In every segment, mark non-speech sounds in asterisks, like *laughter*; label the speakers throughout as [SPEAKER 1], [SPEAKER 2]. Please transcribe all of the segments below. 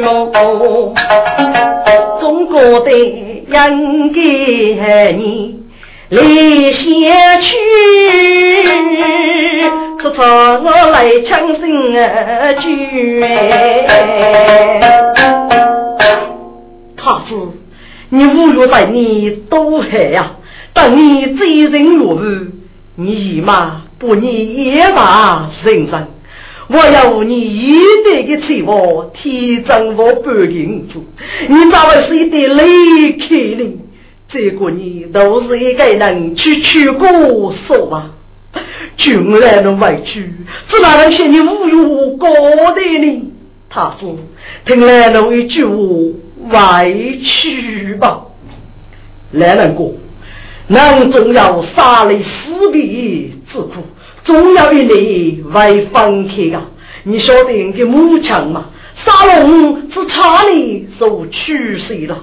[SPEAKER 1] 那半梦，中国的应该你来先去，可操我来强心而去。太子，你侮辱在你多害呀！等你罪人入狱，你一马不你也马人生。我要你一代的财物，提涨我半银子。你咋会是一对离开呢？这个你都是一个人去取过手啊！军来的委屈，只哪能嫌你侮辱高的呢？他说：“听来了一句话，委屈吧。”来人哥，人总要杀了死别之苦。总要与你为分开啊！你晓得那个母强吗？沙龙是差你受取谁了？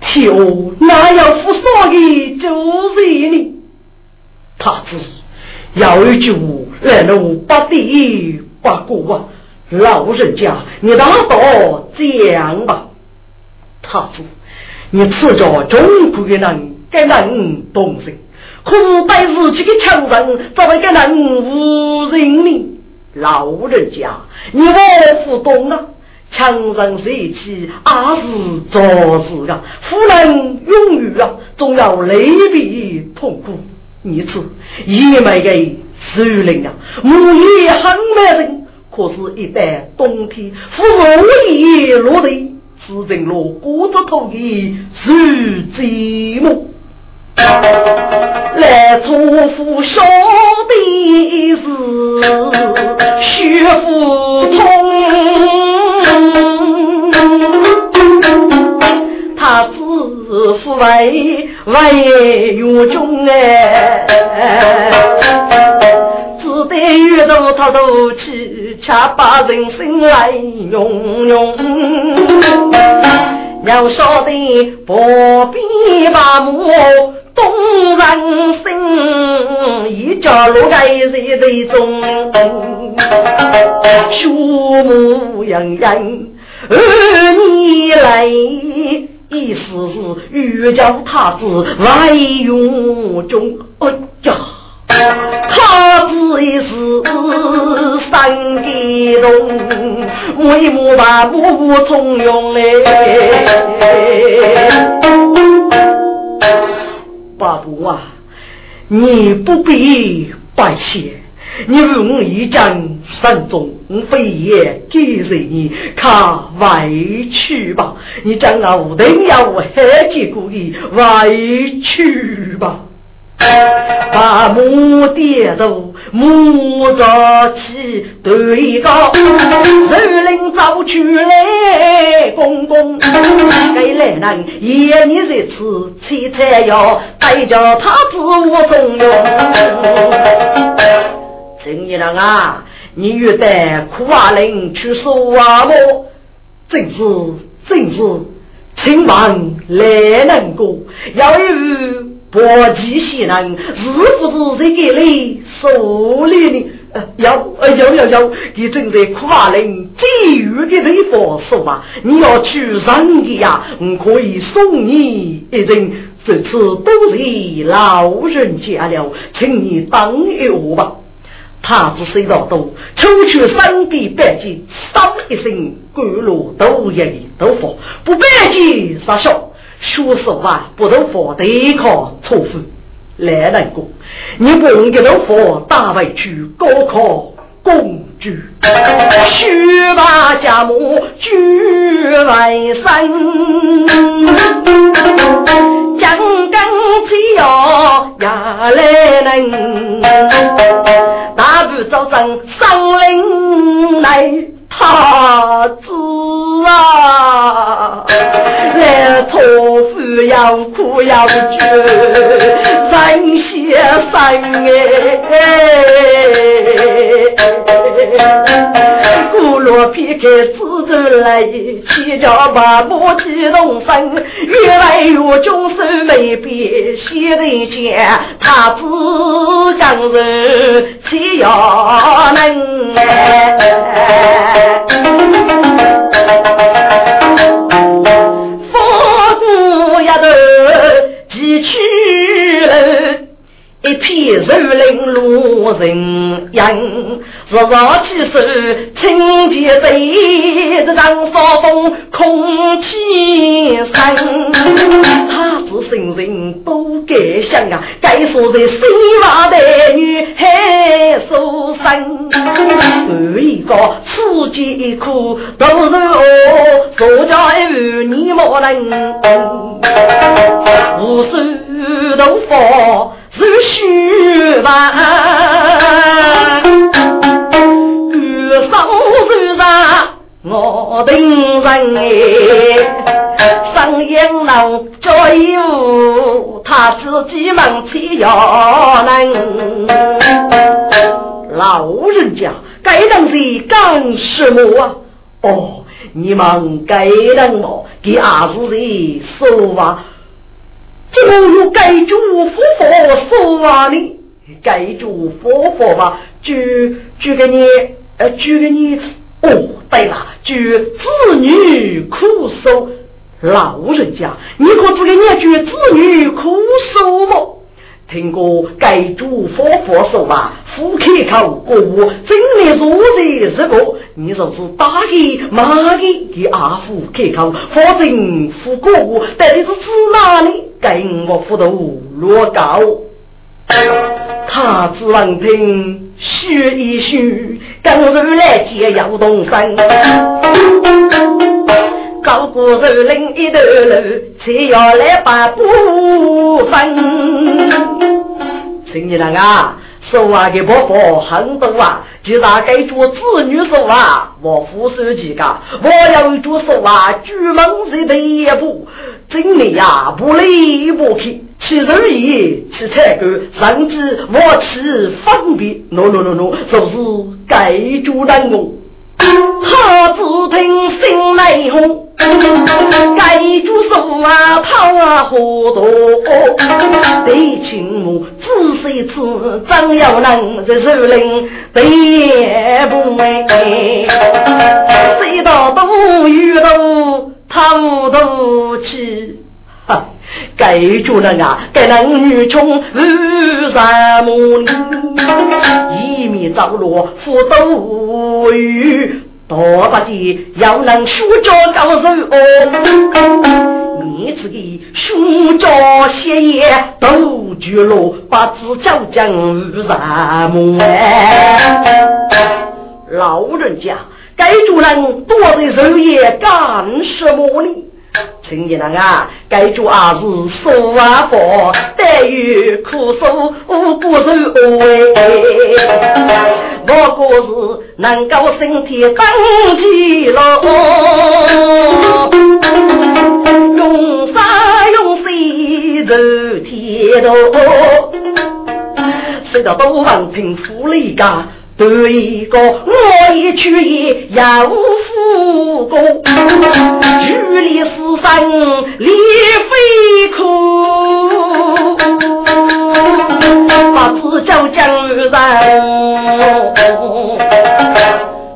[SPEAKER 1] 天哦，那要负啥的就是你。他知有一句话，来路不低不过啊！老人家，你大道讲吧。他知你此家中国的人，该人懂事。可是带自己的强人，怎么个能无人呢？老人家，你我不懂啊！强人帅气，阿是做事啊，夫人永远啊，总要泪比痛苦。你此也没给首领啊，母也很美人，可是，一旦冬天，夫人一落泪，只剩落骨头头的是寂寞。来祝福小弟是血腹痛，他是父为为有中哎，只得遇到他斗气，却把人生来用用。要晓得不必把母。东人心，一家落在热水中，树木洋洋，儿女来，一时欲叫他子来用中。哎呀，他子一时三激动，我一摸把不从容哎。八部啊，你不必拜谢，你问我一讲三中非也给谁你看委屈吧？你讲啊，无定要我还结故意委屈吧？把母跌倒，母着起对高，人领早出来，公公该来人夜你这次切菜要带着他自我中用。今日人啊，你欲带苦阿林去收啊么？正是正是，请问来人哥要有。国际西人是不是在给你手里呢？呃，有呃要要要，你正在夸人，给予的地方说嘛，你要去上的呀，我可以送你一人。这次都是老人家了，请你等一下吧。他子谁道多，抽去三笔白金，当一声甘露都一都发，不白金杀笑。学实话，不能佛对抗错付。来人哥，你不用给老佛打回去高考公主，须把家母举来生，将根只要压来人，大步走上上林来。他子啊，来错事要哭要绝，人先生哎，古罗撇开自走来，七脚八步激动身，越来越终身未变，先人见他只刚人岂要能哎一片树林路人影，日日起手清洁水，这张扫风空气新。他子新人都该想啊，该说在西瓦的女孩受伤。半一个刺激一哭，都是我所家有你莫能，无数头发。是虚吧？举手手上我定人哎，上烟楼做衣服，他自己忙起要能。老人家，该当是干什么啊？哦，你们该当么？给阿子的说啊。怎么有该主夫佛说啊呢？该主夫佛吧，就就给你，呃，就给你。哦，对了，就子女苦受，老人家，你可只给你句子女苦受吗？听过该主佛佛说吧，夫开口过午，真的如日是个，你说是打给骂给给阿福开口，否则夫过午到底是指哪里？跟我辅导落高，他只能听学一学，刚入来接要动身，高过树林一头路，却要来把步。请你人啊！说话的婆婆很多啊，就大概做子女手啊，我扶手几个，我要做手啊，举门是第一步，真理呀，不离不弃，吃肉也吃菜干，甚至我吃方便，no no no no，就是该做人哦。他只听心内红，该住手啊，跑啊糊涂。对亲母仔细吃，张要能在树林对不为？谁道都遇到偷渡去？哈，该住人啊，该男女穷如山木林，一面着落福都雨，多把的要能书着高手哦，你自己书着写业都绝了，把字教讲如山木哎，老人家该住人多在肉业干什么呢？请你人啊，该做阿是说啊佛，待遇苦受不受哎，不过是能够身体当起了，用啥用谁肉铁道，谁道都王平富了一对一个，我一去也要复工，距离死生离非苦，把子叫江人。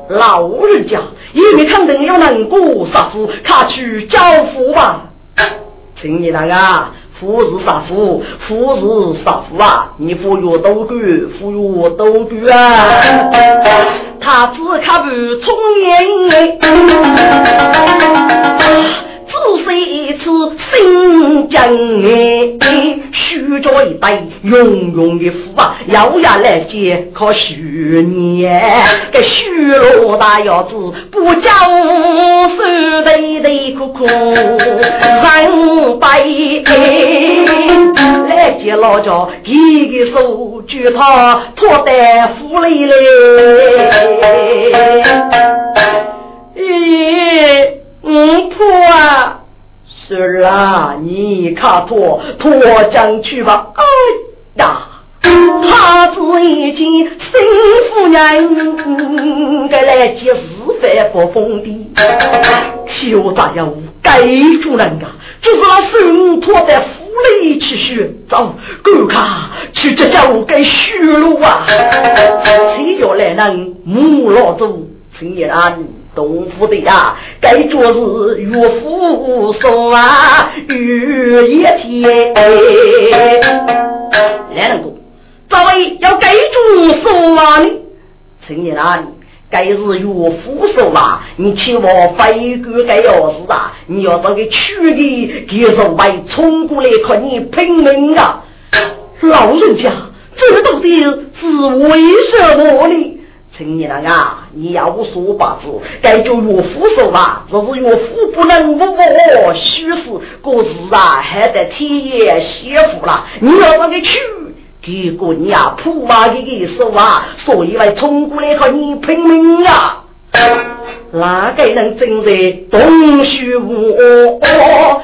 [SPEAKER 1] 老人家，一面看灯要难过，杀夫他去交付吧，请你来啊。富是杀富？富是杀富啊？你富裕多贵，富裕多贵啊！他只看不从眼。只是一次新疆哎，许着一代永永的福啊，咬牙来接可许年，这许罗大腰子不叫手堆堆苦苦人白来接老家一个手举他托在府里嘞，*laughs* 咦？嗯，婆啊，是啦，你卡托托将去吧。哎，呀，他子已经新夫人，该来接是非不封的，小杂要该主人家，就是那孙托在府里去学，走，赶卡去这家务该修路啊！谁要来人母老祖，请你安。东府的呀，该做是岳父送啊，玉一天。来人哥，这位要该做说话呢？青年啊，该是岳父送啊，你请我飞过该要事啊，你要这个娶的，给是为冲过来看你拼命啊！老人家，这到底是为什么呢？青年人啊，你要我说八字，该叫岳父说吧。若是岳父不能不我虚实，过日啊还得天爷媳妇了。你要这个去，结果你啊铺马的给说啊，所以来冲过来和你拼命啊。哪个能正在东虚无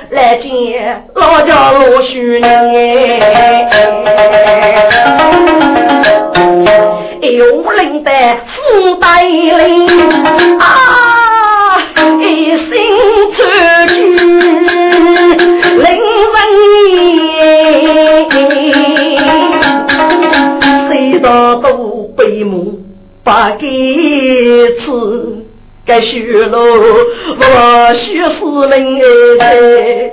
[SPEAKER 1] 来见老家老许呢？有灵的富带领啊，一心出去领人谁道都被母把给吃。该学喽，我学死人哎！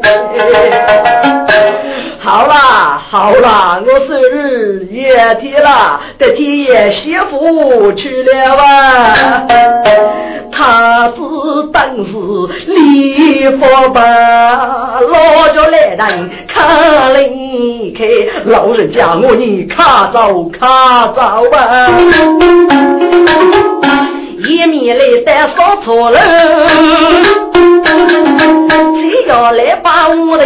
[SPEAKER 1] 好啦好啦，我生日也天了，得天爷媳妇去了啊！他只当是礼佛吧，老叫来人看离开，老人家我你卡走卡走吧。一面来带烧错了，谁要来把我的？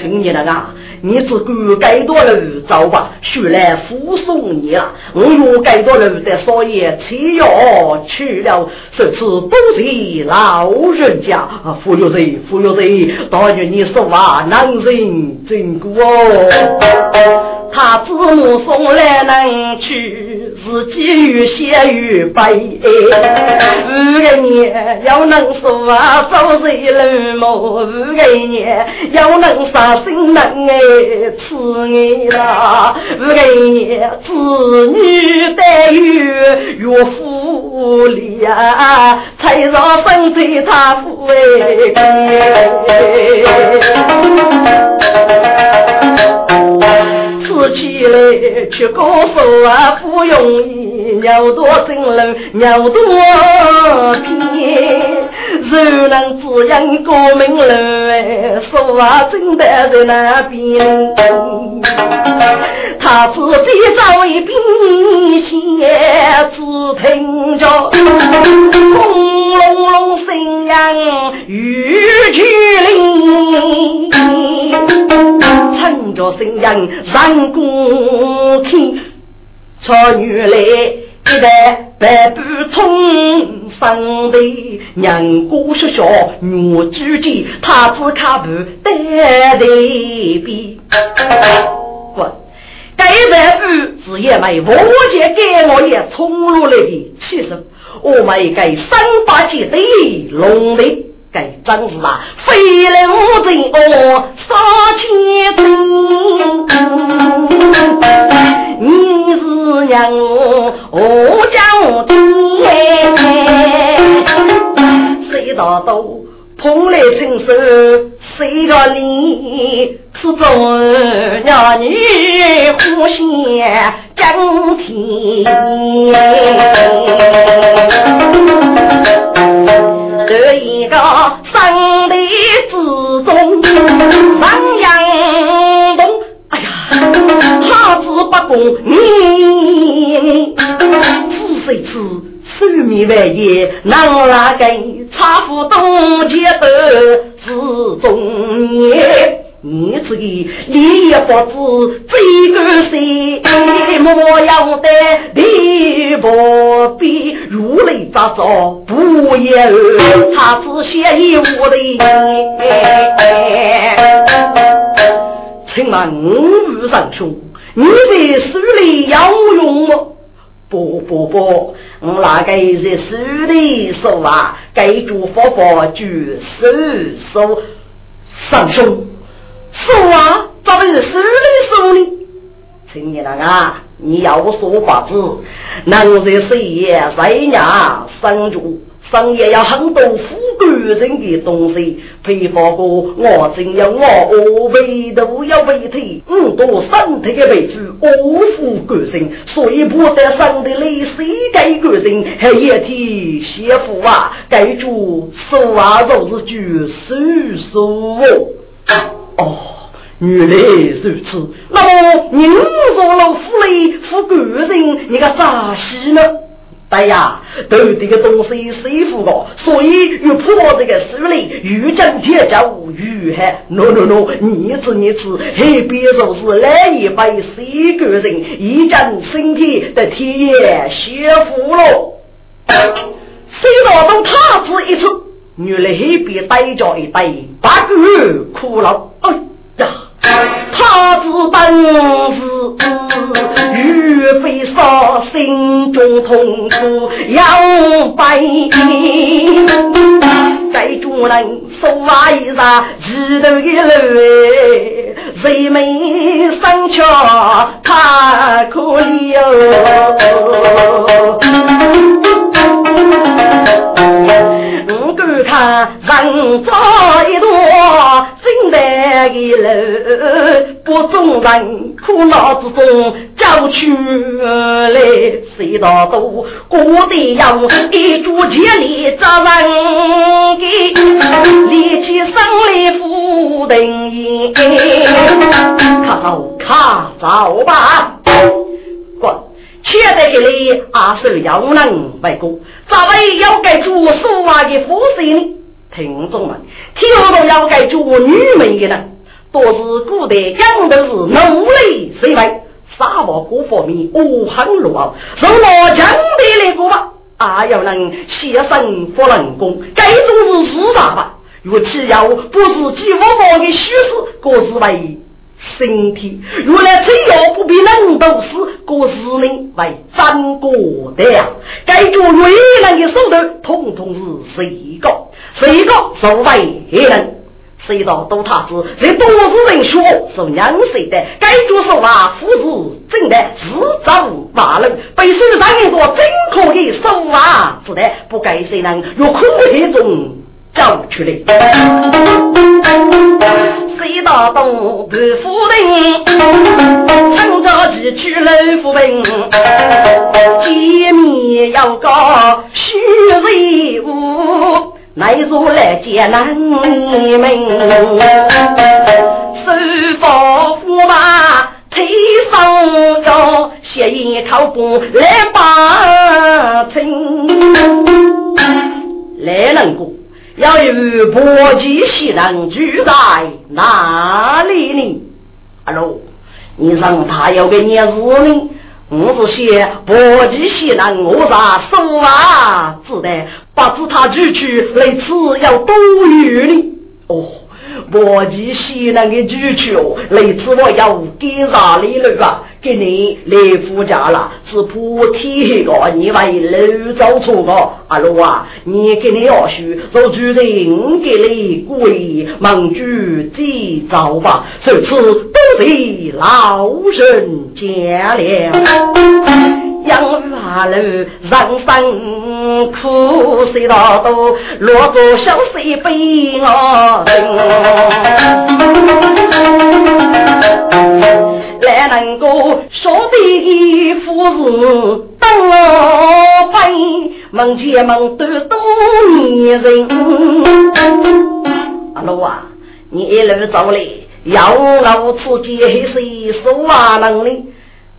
[SPEAKER 1] 青年人啊，你只管该多路走吧，学来护送你了。我有该多路的少爷，谁要去了？这次都是老人家，忽悠谁？忽悠谁？但愿你说话能人真过哦。他子母送来能去，自己越写越悲。*laughs* 五个年要能说啊，早谁冷漠？五个年要能杀心能爱吃爱啦。五个年子女待遇越富丽啊，才让分对他富哎。来吃高手啊不容易，尿多真冷，尿多偏，肉能滋养国民人，说话真的在那边。他自己找一瓶血，只听着轰隆隆声响，雨去淋，乘着声音上过天，朝女来一代百步冲上的娘姑说笑，女主见他只看不得的比。*laughs* 该百步是也没无解给我也冲入来的气势，我们该三八节的龙的该真是啊，飞来无尽哦，杀千兵，你是让我我叫爹，谁道都。蓬莱青手，谁个里是中娘女互相争天？这一个生的之中，上阳东，哎呀，他子不公，你是谁？寿命万年，能拉根差夫东街的是中年？你这个立业不知最个谁？莫要得李不必如雷咋着不言，他只写一我的。请问五上兄，你在手里要用吗？不不不，我那个是手里手啊，该做佛佛就手手上兄，手啊，咋不是手里手呢？青年那个，你要说法子，能在谁也谁家生住。商业要很多富贵人的东西，配合过我真要我我为头要为体，五多身体的位置，我富贵人，所以不得生的累谁该个人还一天媳妇啊，该住手啊都是举手手哦，哦原来如此，那么您说了富累富贵人，你个咋西呢？对呀，都这个东西谁付的，所以又破这个书里，遇见铁家无语还 no no no，你吃你吃，还别说是来一杯谁个人，一见身体的铁媳妇喽。谁道等他吃一次，原来黑边呆着一呆，八个月哭了，哎。他自本是岳飞杀，心中痛楚要百年。该主人说话一啥，一头一泪，人民生却太可怜我看人造一朵金白的楼，不中人苦恼之中叫出来，谁道都过得要一柱千里找人给，立起生来福等烟，看走看走吧，滚！且在这里阿是要能为国，咋位要给做说话的副手呢？听众们，听到要该做女们的人，都是古代讲的是奴隶思维，沙漠各方面无很弱，受了强的那个嘛，啊要能牺牲不能功，该种是四大吧，若其要不是几五毛的虚实，各自为。身体原来只要不比人都死，过世呢为真过的呀！该做为人。的手头，统统是谁个？谁个所谓人？谁道都他是这多是人。说是娘谁的？该做说话，夫是真的，自找骂人。被世上人。说真可以说话，是的，不该谁能用苦黑中。走出来，谁打东刘夫人，趁着急去老夫人，见面要告徐瑞武，乃座来见男们，手扶驸马推上轿，斜眼靠步来把亲，来人过。要与伯吉西人住在哪里呢？阿罗，你让他要给你日呢？我是写伯吉西人，我啥说啊？只得不知他住去来此要多远呢？哦。我及西南的主去哦，来次我要给哪里了啊？给你来夫家了，是不提个，你为楼走错个，阿罗啊，你给你二叔做主人，给你跪蒙主祭灶吧，这次都是老人家了。养育下楼，人生苦，谁道都落着小水悲我等来能够说的夫是当我辈，门前门都多年人。阿罗啊，你一路走来，要我此间谁说话能力？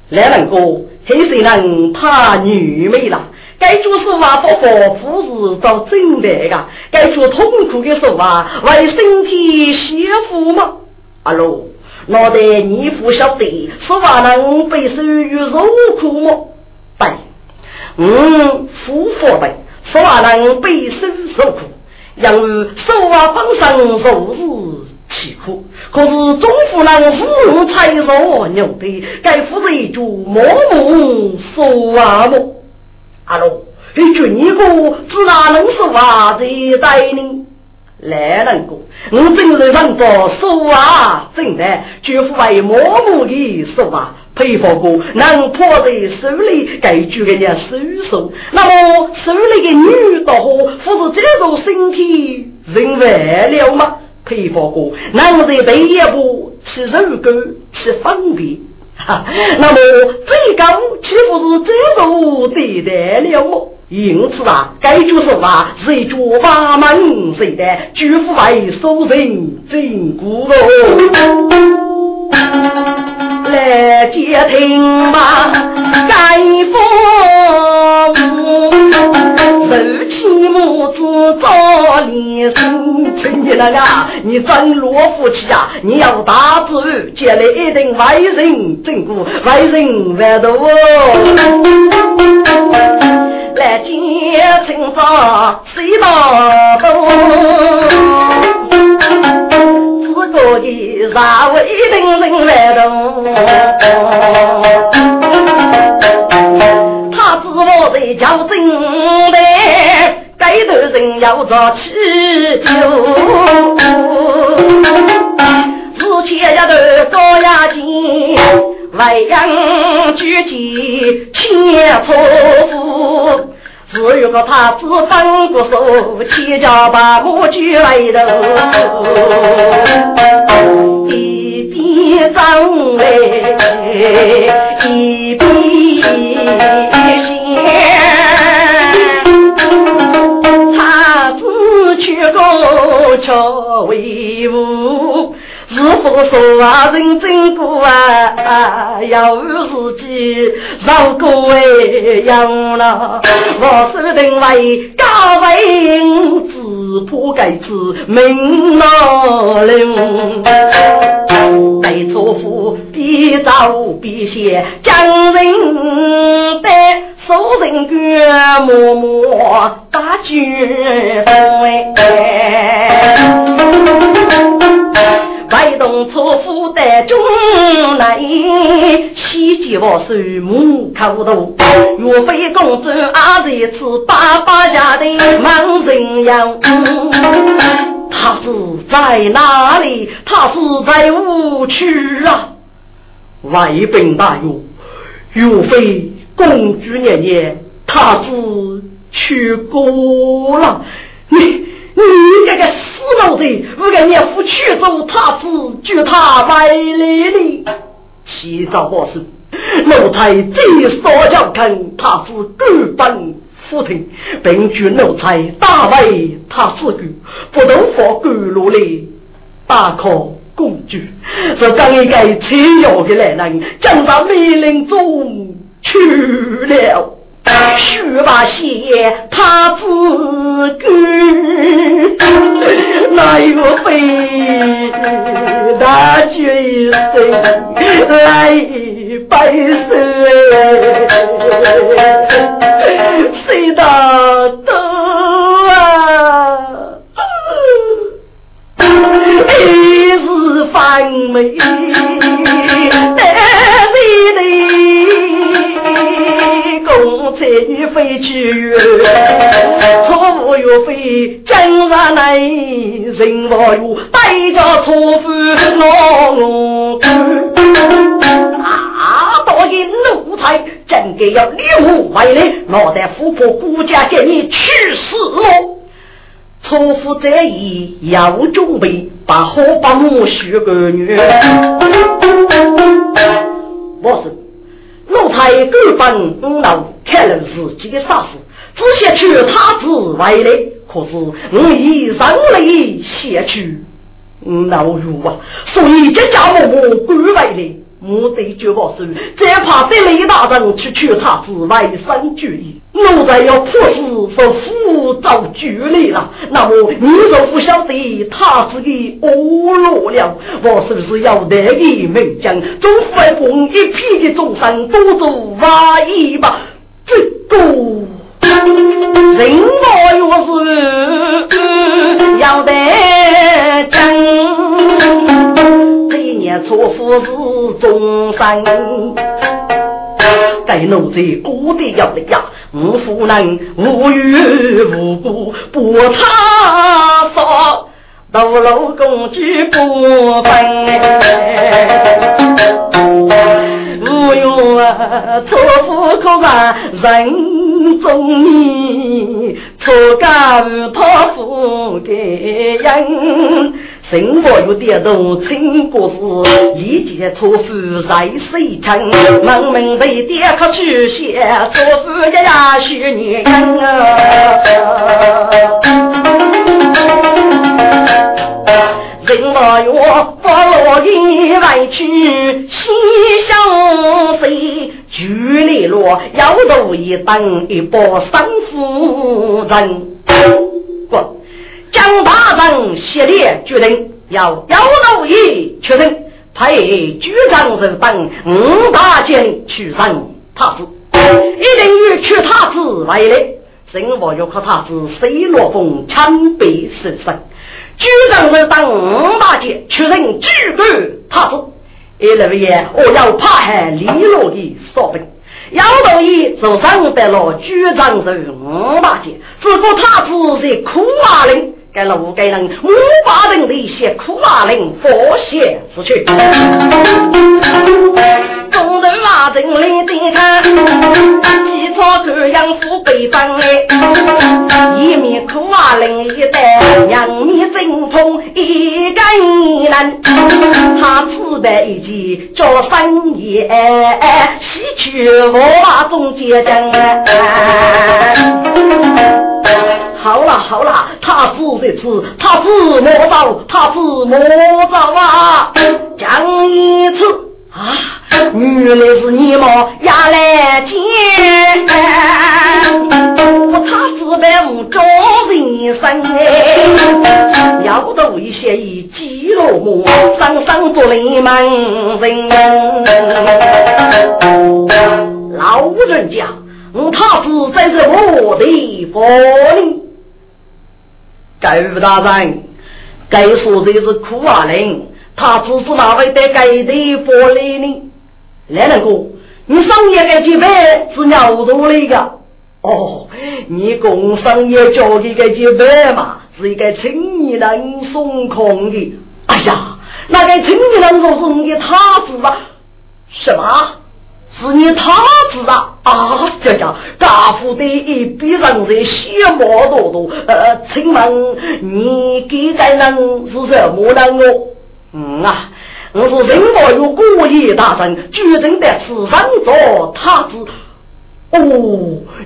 [SPEAKER 1] 来能够。黑谁人怕女美了？该做是话不佛夫是找真的个？该做痛苦的说话为身体幸福吗？阿罗，脑袋你不晓得说话能被受于受苦吗？对，嗯，夫妇的说话能被受受苦，因为说话本身就是岂苦？可是中夫人夫才弱牛的，该夫人一句默默说啊么？阿罗，一句你个，只哪能说话这代呢？来人哥，我正是让着说话，真的绝不为默默的说话。配合过能破在手里，该举给人家手手。那么手里的女的货，不是这种身体人完了吗？配合过能在第一步吃肉狗吃方便，哈。那么最高岂不是这种对待了吗？因此啊，该就是话是一句八门谁的，举夫为收人真骨肉。来接听吧，该父手起母子早连声，亲戚那个，你真罗福气啊！你要大子接来一定为人正骨，为人万多。来接亲早谁到东？我的啥为人人来动？他知我在叫真的，该头人要着气球。之前一头高压肩，外扬举起千错夫。只有个他子分不手，七家把我举来头，一边张嘞，一边过桥为伍。是否说啊，认真过啊，要自己绕过哎样了。我是定为高位，只怕该子命难留。被错夫必走必写，将人的手人哥，默默打卷风。外动车夫的中来，西街我手母口头，岳飞公主阿在此爸爸家的忙人样。他是在哪里？他是在无区啊！外本大勇，岳飞公主年年，他是去过了。你你这个死！老贼，我个娘夫去走他子，救他百里里。七早报事，奴才最少叫看他子根本福庭，并据奴才大为他子狗，不能放狗落来，大可公主。这刚一个吃药的来人，将他命令中去了。须把血他自根，哪有非大决心来拜神？谁大都啊，一日反美。才女飞去，错误岳飞真上来，人我哟带着错夫我啊，多因奴才真该要立我为来，脑袋富婆孤家见你去死了。错夫这一要准备把火把我许个女，我是。奴才各本五老看了自己的杀死，只想娶他之外来。可是我已人类写去五老如啊，所以这家伙我归外来。我对绝不是，只怕得雷大人去取他之外生主意。奴才要破事是辅助举例了，那么你若不晓得他是个恶罗了，我是不是要得意名将，总分封一批的众生都做瓦衣吧？这个人我若是是终生。该奴才孤的要的呀，无夫人无缘无故不他说，到老公举不分。无用啊，错夫可把人中意，错嫁他夫给人。生活有点动，亲故事，一见错夫在谁城？门门为爹可去写，错夫一呀许女人啊。人莫有，不落一外去，西厢谁？举里落，摇头一等一波三夫人。江大人协烈决定，要姚老爷确认派局长人等五大件去上他子，一定要去他子来的。生活要靠他子水落风枪毙死生。局长人等五大件确认举管他子，一六爷我要怕害李罗的说本。姚老爷就上得了局长人五大件，只顾他子在苦啊令。该了五个人，五八人的一些苦马令，佛写之去。众人马阵里的他，草各样富北方哎，一面苦马令一带，两面正风一干一难。他自带一件叫三爷，西去我中间争。好了好了，他子的子，他子莫走，他子莫走啊！讲一次啊，原来是你们压来见，我他子在屋中人生哎，要得危险以击落我，上上做雷门人。老人家，我他子真是我的福利。盖吴大人，该说的是苦啊人，他只是哪位得该的玻璃呢？来人哥，你上夜该几百是鸟多的个？哦，你工商业交给个几百嘛，是一个青年人送空的。哎呀，那个青年人说是你的他子啊？什么？是你他子啊！啊，这叫大夫的一笔人在血毛多多。呃，请问你给该人是什么人哦？嗯啊，我是人我有国业大神，决定在此上做他子。哦，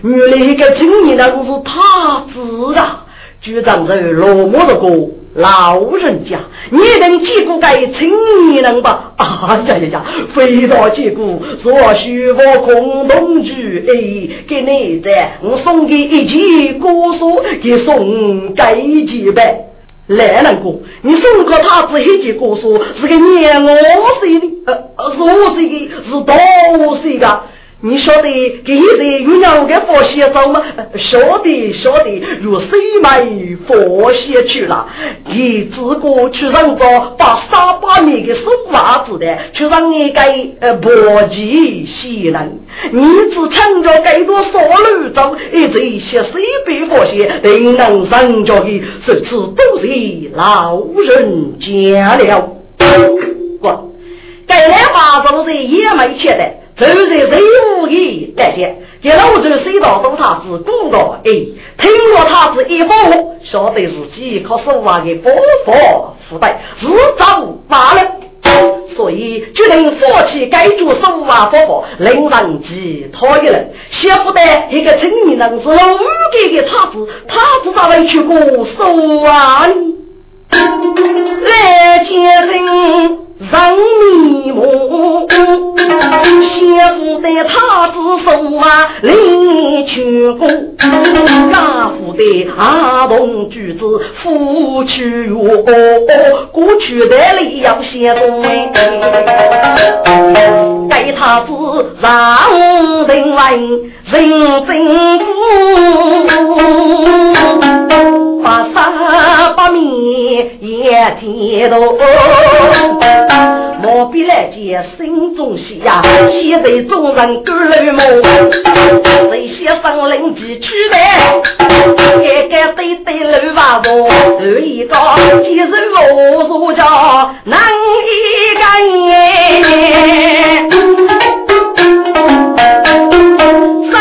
[SPEAKER 1] 原来一个青年人是他子啊！局长在落寞的过。老人家，你能接过该青年人吧？啊呀呀呀！非到接过，所需我共同去哎，给你在，我送给一件歌书，给送给几百。来人哥，你送个他子黑结果说，是个年我岁的，呃，是我岁的，是多岁的。你晓得给谁有两个佛鞋走吗？晓得晓得，有谁买佛鞋去了？你自个去让着把沙巴米给送娃子的，去让你给呃搏击西人。你只抢着给多少路走？一这些水杯佛鞋，定能上着的，这次都是老人家了。不，该来话都是也没钱的。就在谁无意大见，给老周水道都他是公道哎，听了他是一方，晓得自己靠手腕的伯父负担，自找麻了，所以决定放弃该做手腕伯父，令人其他一人，想不得一个青年人是老给给他子，他子咋会去过手腕？来接人。人迷蒙，媳妇的他子手啊，离去过；家父的阿童举子夫去我，过去的里要写东哎，给他子让人问人政府，把三把面也天多。莫比来见心中喜呀，喜得众人赶来梦。谁先生灵机取来，该该对对楼瓦房，二一个几人我入家难一个耶。生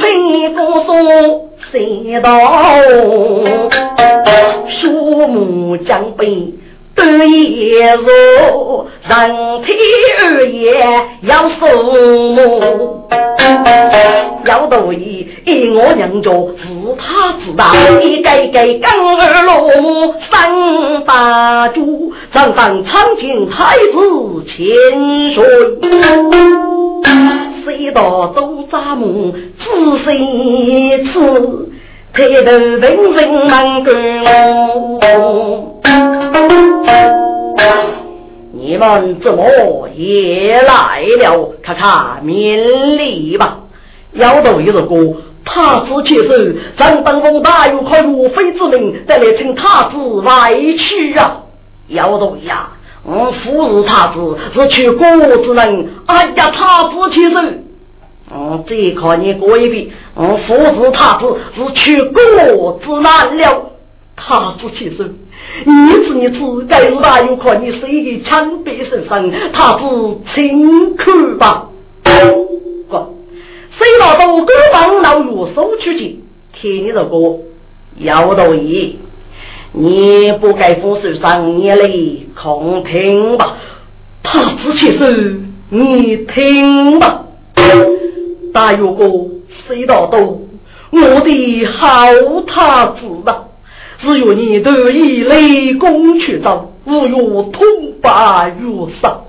[SPEAKER 1] 平不说谁道，树木将被。半夜入，人体二夜要守墓。要得意，一我娘家自他自大，一个个刚儿落三大柱，上上长进太子千岁。谁道都扎木仔细次，抬头问人门关。你们怎么也来了？看看面礼吧。要到一个哥，太子起手，张当峰大有靠岳飞之命，得来请太子外去啊！要到呀，我夫是太子，是去国之人。哎呀，太子起手，嗯，这靠你过一遍。我夫是太子，是去国之难了。太子起手。你知你知，该是大有可你是一个枪毙身上，他是轻看吧。哥，谁拿到官方老岳手去听听你这个要道义，你不该负受伤，你来空听吧。他子起手，你听吧。大有哥，谁拿到我的好他子吧？只有你得以雷公去走，无有痛把如杀。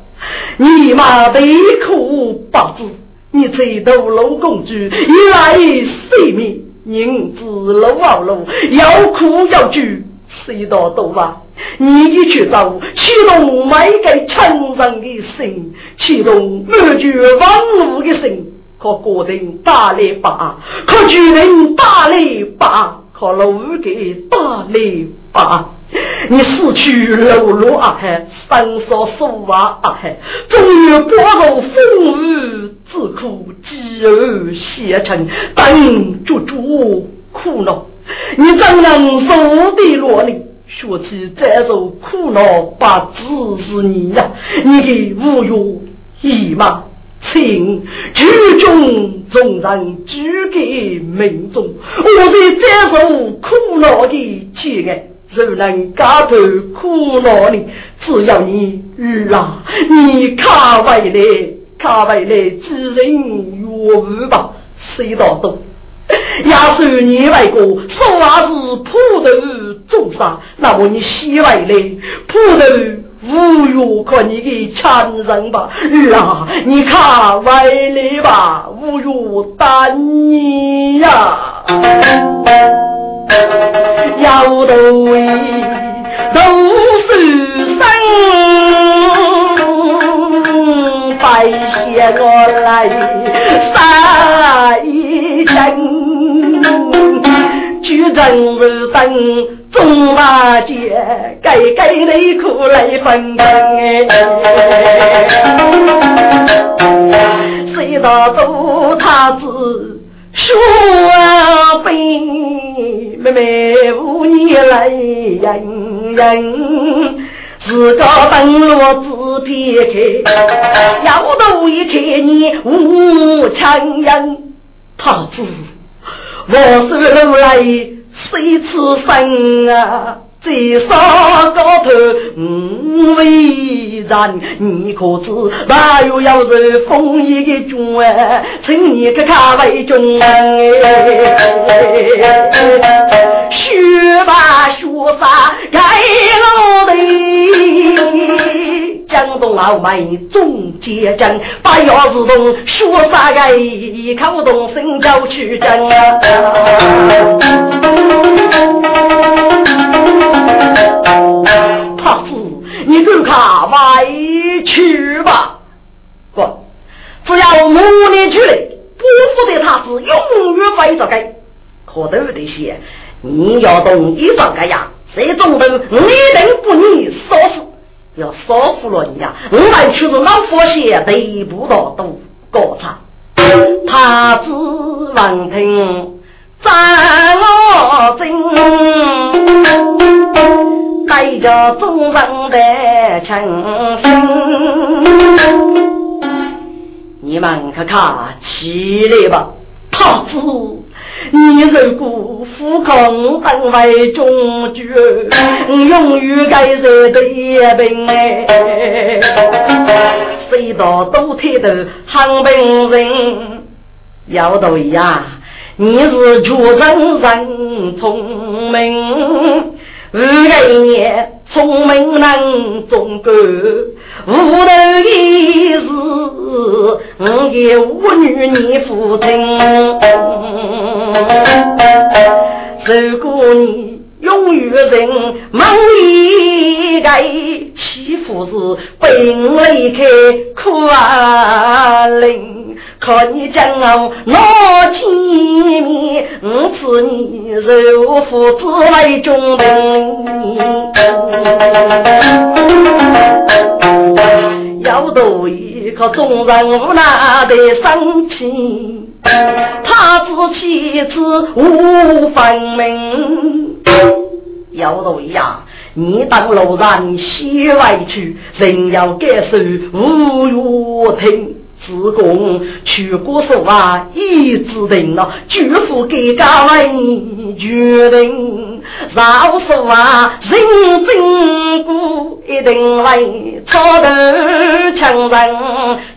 [SPEAKER 1] 你妈悲苦不知，你这头老公主一来性命，宁知路啊路，要哭要救，谁道多吧？你一去走，启动每个成人的心，启动灭绝万物的心，可决定大力把，可决定大力把。好了，五给大雷吧！你死去流落阿海，三少数娃阿海，终于过入风雨之苦，饥饿写成，等足足苦恼。你怎能受的落呢？说起再受苦恼，不只是你呀，你的无有义吗？请举中众人举给民众，我的再受苦恼的乞丐，如能解脱苦恼呢？只要你遇啊，你卡回来，卡回来，知人愿无吧？谁道多？要是你为国，说话是普头重杀，那么你西外来普头。侮辱可你的强人吧，儿啊！你看外来吧，侮辱单你呀，要都为都是生，拜谢我来杀一针，举正日等。中大街，该该内裤来分分哎，谁道都他子说悲，妹妹无你来人人，自个登落自撇开，要头一看你无强人，他子我是路来。谁此生啊？最少高头五为人，你可知？哪有要是封一个军啊？请你个卡为军哎！学吧学啥？盖老的江东老妹总结阵，把钥匙洞学啥盖？看不懂身教去争 *laughs* 他是你跟他外去吧，不，只要母女去了，不服的他是永远会着该。可都得些，你要懂一张个呀，这种人一定不你说死，要说服了你呀！我们却是老佛爷得不到都过场，他只闻听赞我真，带着众人的情深。你们看看起来吧，太子，你如果副公当为中举，永远该热的也病哎，谁到都推头喊病人，要对呀，你是出人人聪明。五个年聪明能中国，无头一事，我给五女你父亲。如果你永远人梦里个欺负是本离开苦啊灵。看你将我拿见面，我赐你肉父子来中人。要多一个众人无奈的生气，他知妻子无分明。要多呀，你当路人西外去，人要感受无月听。自贡去过手啊，一指定了，绝不给家为决定。饶手啊，认真过一定为操头强人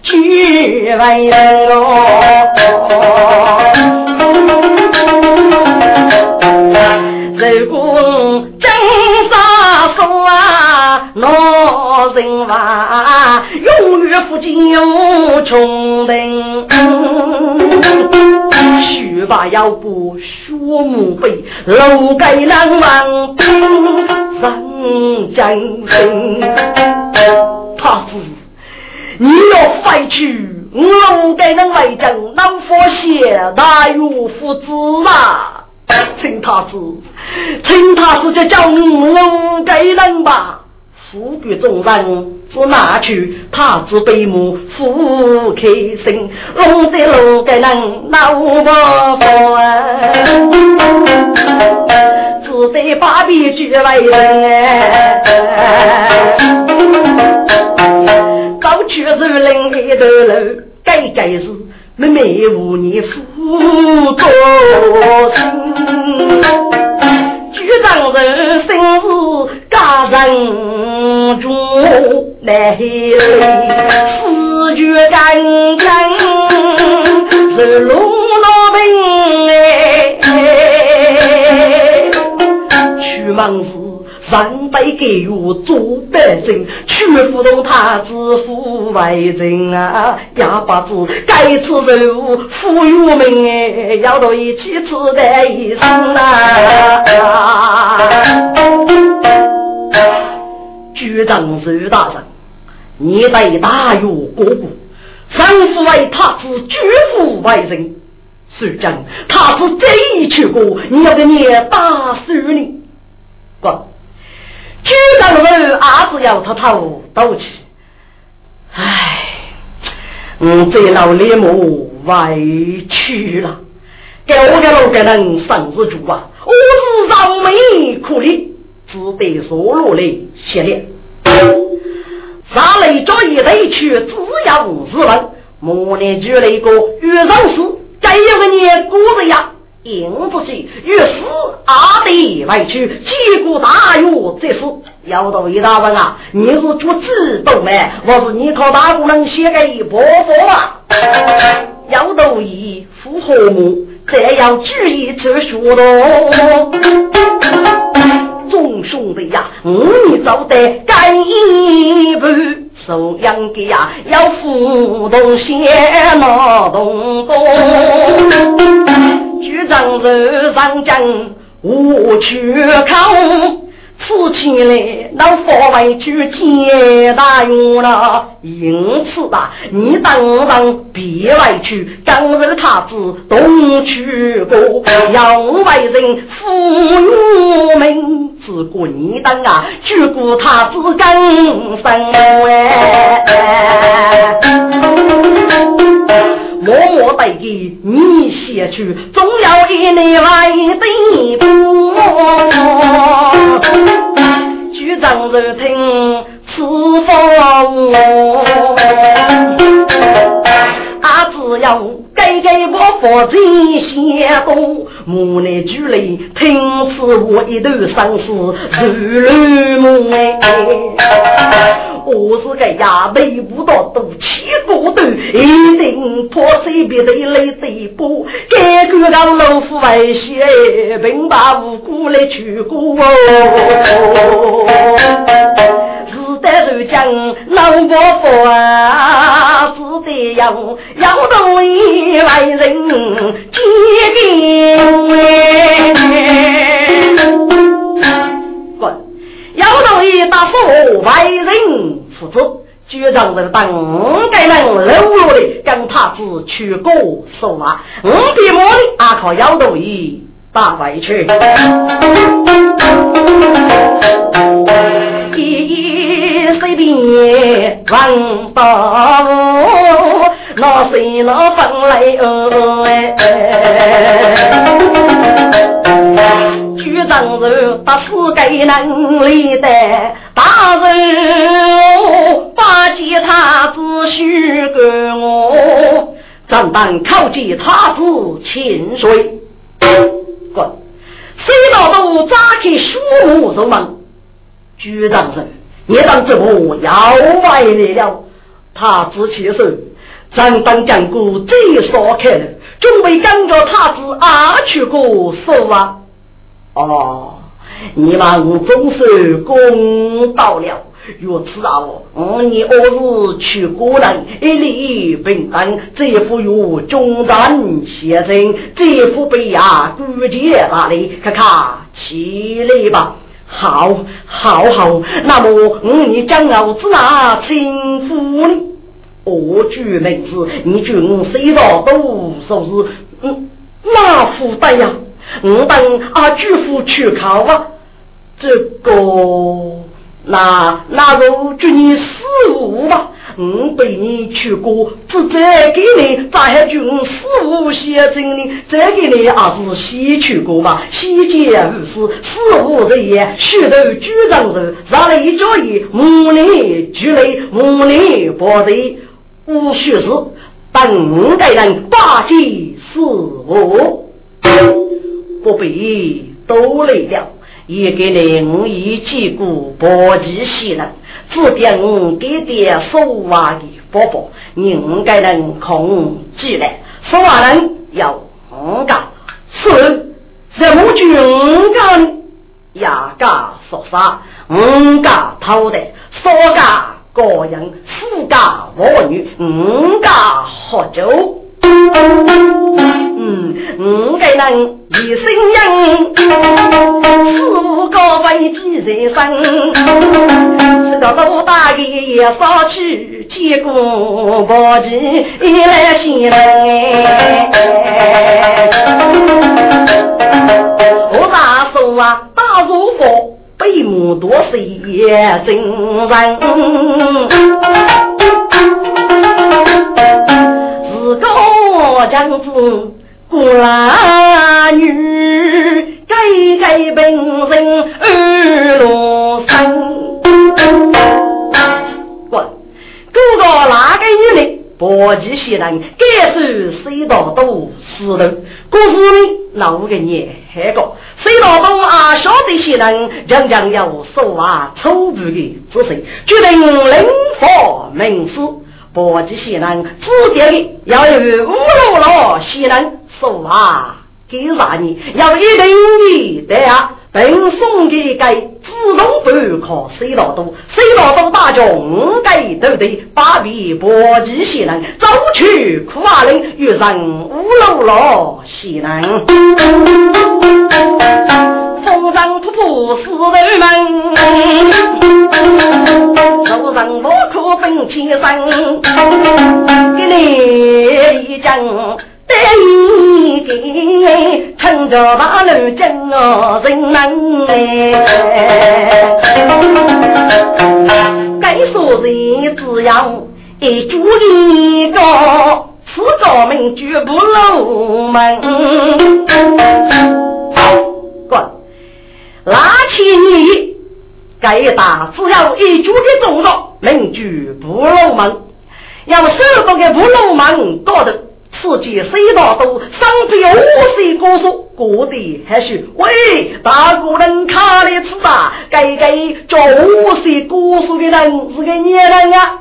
[SPEAKER 1] 去为哦。老人话永远不救穷人。须把腰部学墓碑，楼盖难忘人真心。他子，你要废去我楼盖能为将老佛爷大有福祉啊！请他子，请他子就叫我给人吧。富贵众人只拿去他子背母富开心，龙在龙给人闹不欢，只得把笔举来人。高去是林里头楼，该该是。妹妹无你负多心，局长人生是家人主，来四句干将是龙老兵哎，去忙是。上辈给我做百姓，去不动他子富为人啊！哑巴子该吃肉，富有命哎，要到一起吃的一生啊！局长周大人，你得大有过过，丈夫为他子，举夫为人，是真。他是这一去过，你要给你打死你，过。局长们儿子要他头斗气，唉，嗯，这老李母委屈了，给我给老给人生日主啊，我是饶眉苦力，只得说落来谢了。上来这一回去，只要五十万，莫念举了一个遇上事，该有个年过的呀。硬子去，于是阿弟外去，结果大约这是要到一大人啊！你是做自动的，我是你靠大姑娘写给伯父啊！要到一副和睦，这样注意去说的。众兄弟呀，你走得干一步，收养的呀要扶动先拿动多。局长手上将我去考，此起来老佛为去接大用了，因此啊，你当然别外去，刚日他子东去过，要为人父名，只顾你当啊，只顾他子更生哎。默默待给你写去，总要以你来对簿。局长就听此风，啊，只要给给我佛子写多，母内举来听此我一头生死如乱梦哎。我是个呀，内部到都七个头，一定破碎别的泪嘴巴。该个让老夫外些，并把无辜来取过哦。得如将老伯父啊，是得要要同一来人接定。要同意答复外人负责，局长人等该人落落的跟他子去过说话，五笔墨的阿靠要同意打回去。一随便王八五，那谁那分来哦？局长人把世界能力的大人，把吉他子许给我，咱当靠吉他子清水。滚！谁道都扎开树木入门。局长人，你当这步要歪了。他子起手，咱当讲过最少开了，准备跟着他子阿去过手啊。哦，你们总是公道了。如此啊，我你我是去过人，一礼平等，这副有中战先生，这副被呀估计哪里？看看起来吧。好，好，好。那么，你将老子哪称呼呢？我举名字，你君谁道都说是嗯，那负担呀？我等阿舅父去考啊，这个那那就祝你四五吧。我陪你去过，只再给你咋还就四五先生呢？再给你也是先去过嘛。西见无事，四五人也许头局长人，上来一脚印，母女俱来，母女保队无须事，等待人八七四五。不必多累了，也给你五一几股搏击西人，指点我给点说话的宝宝，你应该能控制来。说话人要五个，是什么军干？压个说啥？五个偷的，三个个人，四个妇女，五个喝酒。嗯，五个人一生人，四五个为几人生？这个老大爷也上去接过宝剑，一来先来。我大叔啊，大如佛，百亩多岁也真人。个将子官女，改改本人二罗生。滚！哥哥哪个女人？伯吉西人，该是谁道都死的。故事呢，那五个人还个谁道都啊晓得些人，将将要说话粗鄙的之谁，决定灵佛名师。国际西南指定的要有五路路西南说话给啥你要一定一对啊，并送给该自动不靠水道多，水道多大众该都得把比国际西南走去苦阿岭遇上五路路西南，风上突不是人们，路上我可分千生，给你一讲。得一个撑着大路进哦人门哎，该说人只要一住一个，四个门绝不漏门。滚，拉起你该打，只要一住的动作，邻居不漏门。要手不给不漏门，搞得。此间谁大都上边五岁歌手，过得还是喂大姑人卡的吃吧！该该做五岁歌手的人是个女人啊！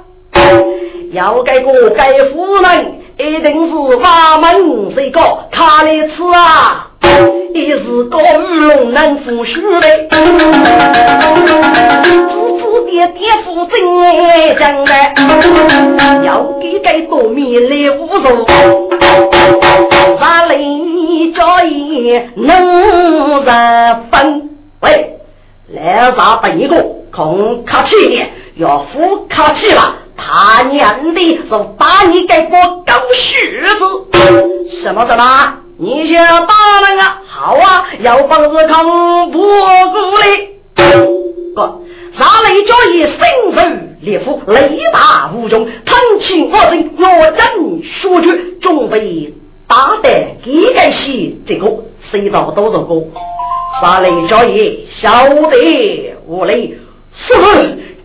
[SPEAKER 1] 要该个给夫人一定是把门谁个卡的吃啊！一是个龙能扶须嘞，子子爹爹父真将来，要给该多米来无数，哪里叫一能人分？喂，来啥本一个空客气点，要付客气了，他娘的是打你该个狗血子，什么什么？你想打人啊？好啊，要帮子抗不过来。不，杀雷交易，身手烈夫，雷大无穷，腾起我身，若真说去，准备打得一个戏，这个谁道都是个。杀雷交易，晓得无雷，是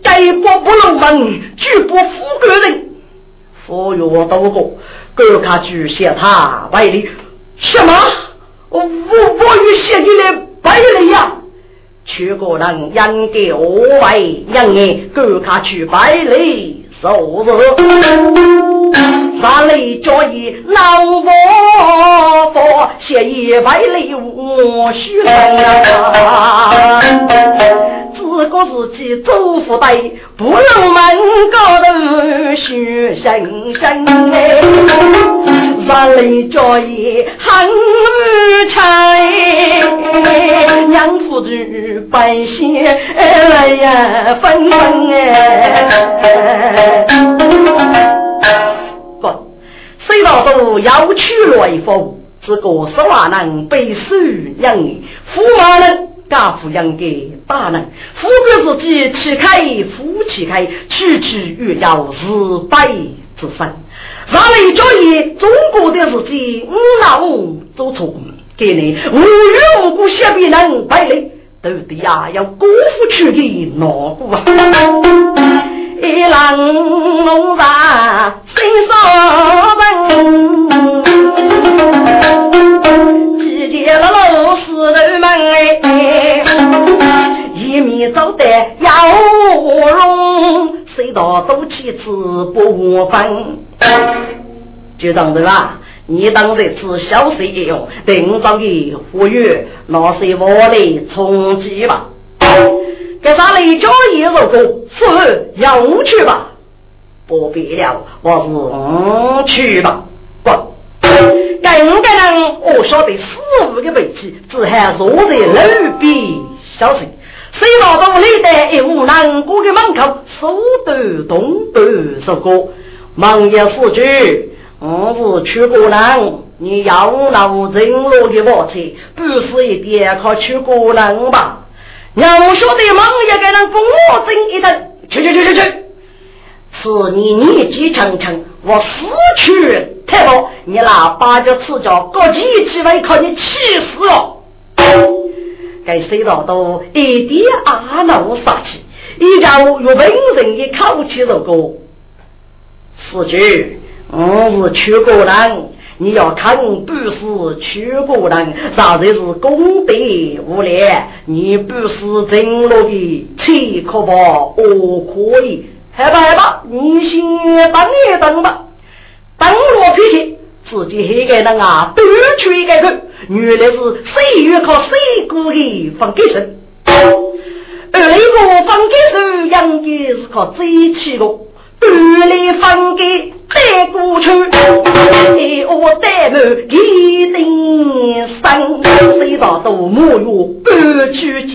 [SPEAKER 1] 该国不入门，拒不富贵人。佛曰多过，各卡去写他百里。什么？我我与写你的百里呀！全国人应给我为让你赶快去白雷受日，三雷交易闹我佛，写一百里我须啊！自个自己做福袋，不能门高头学神神哎，万里交易很差，娘夫子百姓来呀纷纷哎，不，谁老都要去来福，这个十万人被收养，驸马人。家父养给大人，富贵自己气开，夫妻开，区区欲要日百之身。上来教义，中国的自己五老做错，给你无缘无故写别人败类，都得呀要辜负去的哪个啊？一郎弄啥心上人，走得要容，谁道都气次不分。就当对吧？你当这次小事一用，等上的呼吁，那是我的冲击吧。给咱来交一首歌，是要去吧？不必了，我是不去吧。不，更个人我晓得四五个背脊，只喊坐在路边消息。谁老到你的一户难过的门口，手抖动抖首歌，忙也死去。我是去过人，你要闹人落的火车，不是一点靠去过人吧？要晓得忙也给人跟我争一等，去去去去去！是你年纪长长，我死去太多，你那八九赤脚，各几起来靠你气死了！该谁道都一点阿闹杀气，一家有本人的口气如歌。四句，我是去过人。你要看不是屈国人，啥子是功德无量？你不是真落的，切可吧？我可以，害怕害怕，你先等一等吧。等我脾气，自己黑个人啊，多出一个个，原来是谁越靠谁放给生，而那个放给生养的是靠嘴气的。半里分给带过去，我带满一定生，谁道都没有半去钱，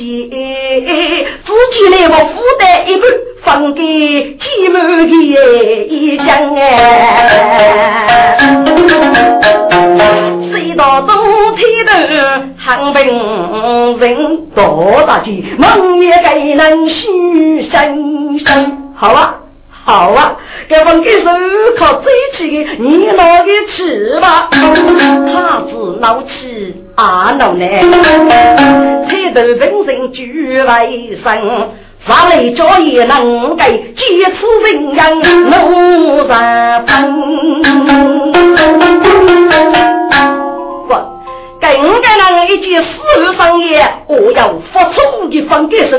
[SPEAKER 1] 自己来我负担一半，分给几满的一江哎，谁道都天头喊病人，多大气，梦也该能许生生，好啊。好啊，这份给手靠嘴起的，你拿给吃吧。他子闹起啊闹呢，抬头本身举为生，上来家也能给几次人样奴人分。不，更该人一件事上也，我要付出的分给手。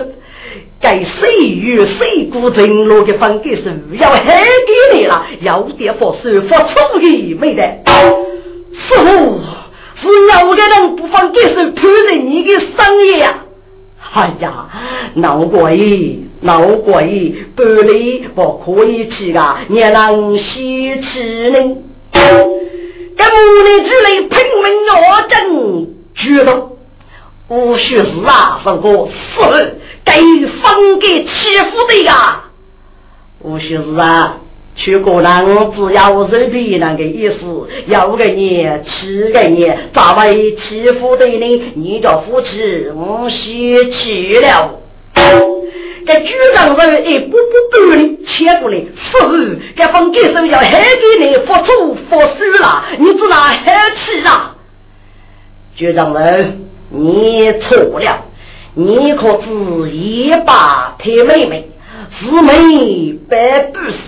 [SPEAKER 1] 该谁与谁孤城落的分给是要害给你了，要点佛师佛出的没得。师傅是有的人不放给是判人你的生意呀！哎呀，闹鬼闹鬼，本来不可以去的，你能稀奇呢？跟母女之类拼命要争，举动。无须是啊，什么是该分给欺负的呀？无须是啊，去过人只要是别人的意思，要个你欺个你，咋会欺负的呢？你叫夫妻无须去了。这局长人一步步赶你切过来，是这分给手要还给你付出付输了，你只拿还气啊？局长们。你错了，你可知一把铁妹妹，四妹百不死，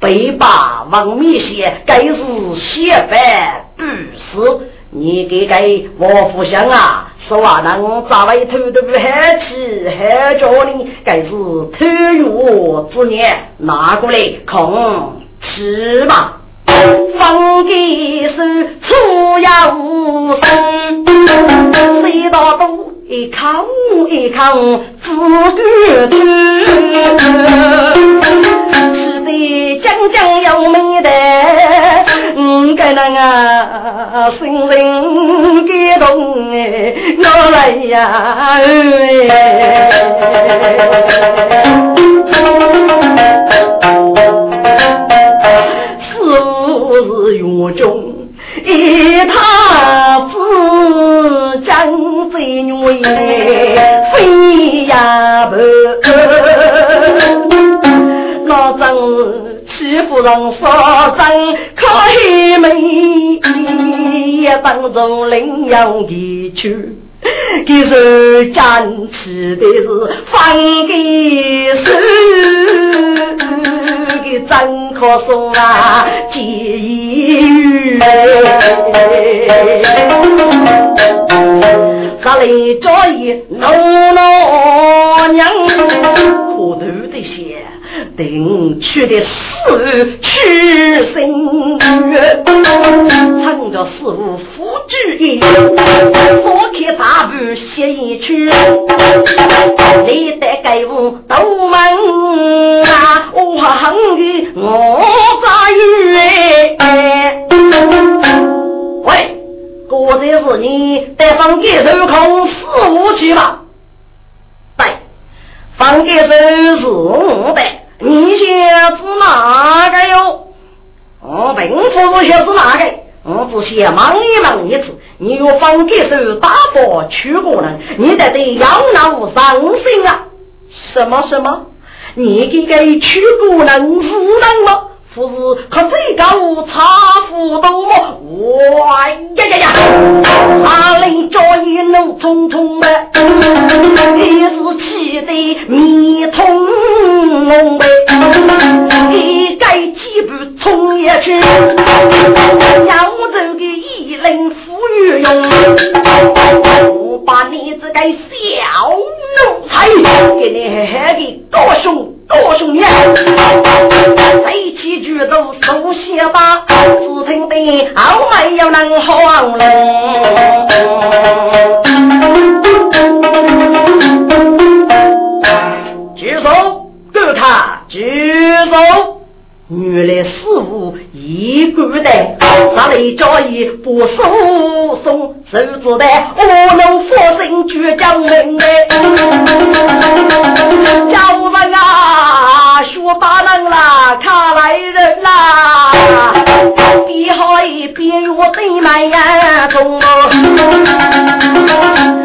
[SPEAKER 1] 北把王面血，该是血百不死。你给给王福祥啊，说话能咋会偷偷喊起喊叫呢？该是偷药之年，拿过来空吃吧。放给手，粗呀无声，谁道都一口一口自个吞，吃的将将要没得，嗯，该那个心灵感动哎，我来呀哎。是院中一太子将贼女也飞呀不，老张欺负人杀人可黑美，也当中领养的去。*laughs* 给是站起的是放给手，给张可松啊结义他来找一老老娘，可头的些。定去的死去心愿，趁着师傅扶住一，放开大步写一曲，你得给我都问啊，我恨的我咋冤？喂，果然是你得放一手空师傅去吧？对，放给手是我的。你晓子哪个哟？我并不是晓子哪个，我只想忙一忙一次，你要放给手打包去过人，你得得要闹伤心啊！什么什么？你给给去过人是人吗？不是可最高差不多么？哇呀呀呀！阿里叫一怒冲冲的，气得面通红。一盖几步冲下去，扬州的一人富裕用，我把你这个小奴才给你狠狠的多凶多凶呀！谁起？举头手写吧，只听得后没有能慌了。举手，原来师傅一个的，哪里家一不输送，手指的我能佛身举将门的，叫人啊，学把人啦，他来人。眼中，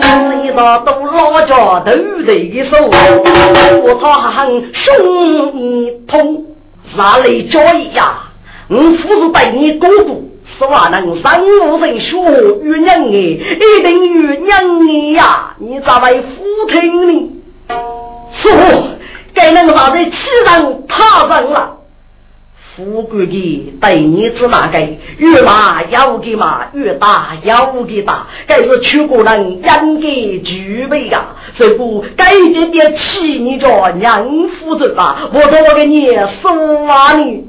[SPEAKER 1] 谁道都老家头的手，我操很胸一痛，哪里交易呀？我父是对你哥哥。是话能生无人学与娘哎，一定与娘哎呀！你咋会父亲呢？是该能把这欺人他人了。富贵的对你子那个越骂要给骂，越打要给打，该是全国人应该具备呀。这不该点点气你着娘夫子吧？我多给你说话呢。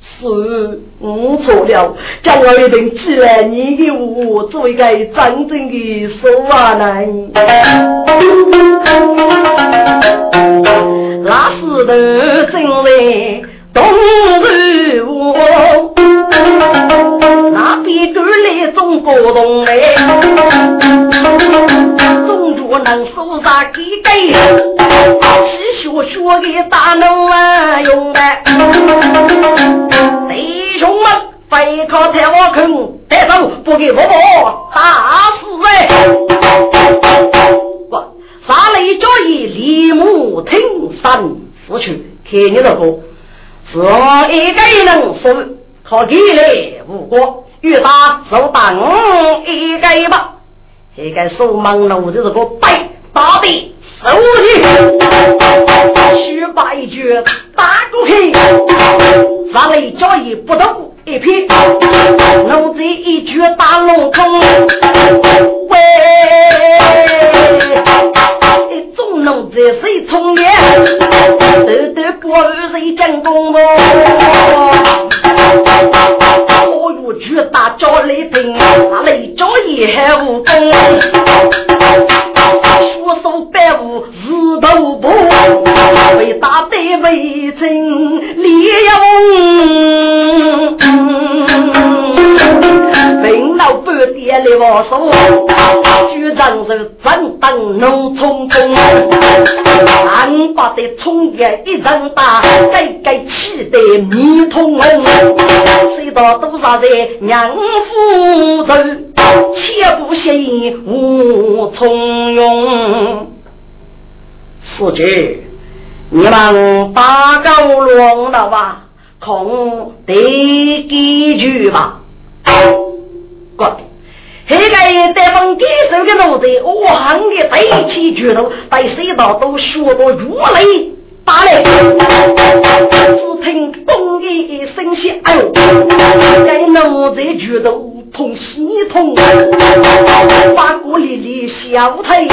[SPEAKER 1] 是，我错了，将来一定记来你给我做一个真正的说话人。那时的真来东日我，那边赶来中国东来，中国能收啥给给？去学学的大能啊用的。弟兄们，非靠太我坑，带走不给我打死哎！不，杀雷交易，立木听三死去，看你这个，是我一个人说，靠给来无果，越打手打我一个吧，一个手忙路的这个白打的。手里须把一句打过去，上来脚一不动一撇，奴才一句打龙空，喂，众奴才谁从严，斗斗不二谁真功，我有句打脚来平，上来脚一还无功。出手百无日头不，被打得为真烈勇，病老半点来我手，局长是真当农村中，俺把的冲也一人打，该该气得面通红，谁道多少的娘夫人。切不信无从容，四姐，你们打高龙了吧？空得几句吧？哥，这个带风给手的奴才，我喊的对起拳头，对谁道都学得如雷打雷。只听咚的一声响，哎呦，该奴才拳头。痛西痛，把骨里里小腿，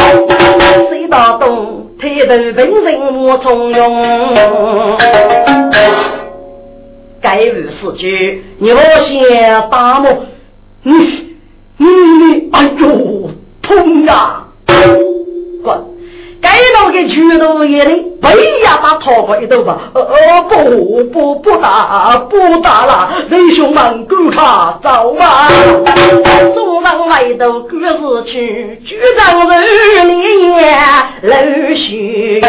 [SPEAKER 1] 谁打动？抬头本人我从容。该日四句，你我先打我，你你哎呦痛呀！滚！该到给去头爷的，为呀把头发一抖吧，呃呃不不不打不打了，弟兄们跟他走吧。众人来到各自去，局长日里也泪血。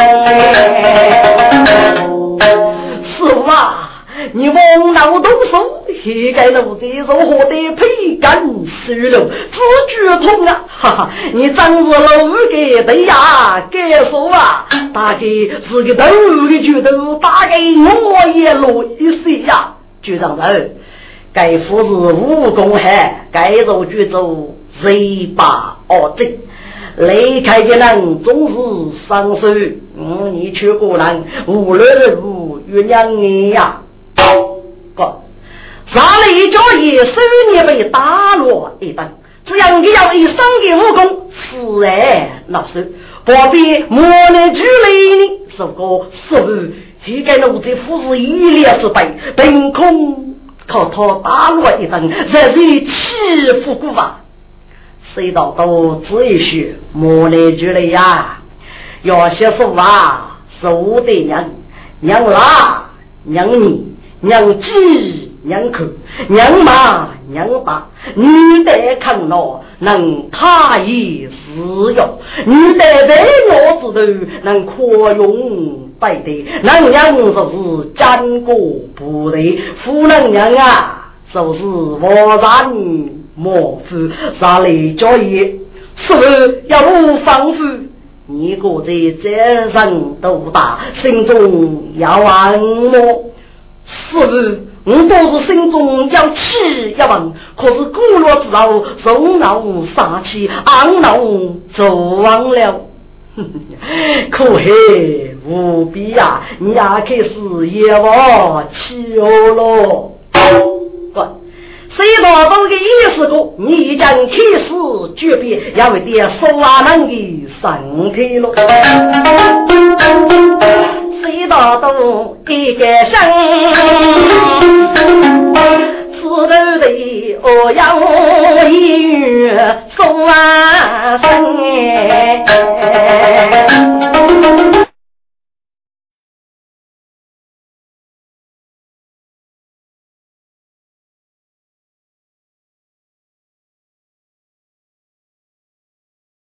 [SPEAKER 1] 师傅啊！你往脑动手，一个奴才如何得配根收了？自觉痛啊！哈哈，你真是老给对呀！该说啊，大概是个头的拳头打给我也落一些呀！局长人，该夫是武功好，该做就做贼把恶正，离开的人总是双手。嗯，你去过人无论如月亮你呀！上了一脚也手也被打落一顿，只要你要一生的武功，是哎，老师，不必莫能距离呢。是个是不？这个奴才夫是一脸之白，凭空靠他打落一顿，这是欺负过吧？谁道都只一句莫能距离呀？有些说话，说得娘娘啦，娘你。娘子娘口，娘妈娘爸，你得看了能他也是哟，你得在我子头能扩容百的，能娘就是战国部队，夫能娘啊，就是我然莫夫啥来教育，是不要我防护？你个这责任多大，心中要安么？是不？我倒是心中要气要问，可是过了之后，头脑杀气，昂脑走忘了。*laughs* 可恨无比呀！你也开始也往气我了。不，谁道都的意思过？你已经开始决别，要为点说话人的身体了。谁道都一个身。头的哦呀，一月送啊生哎。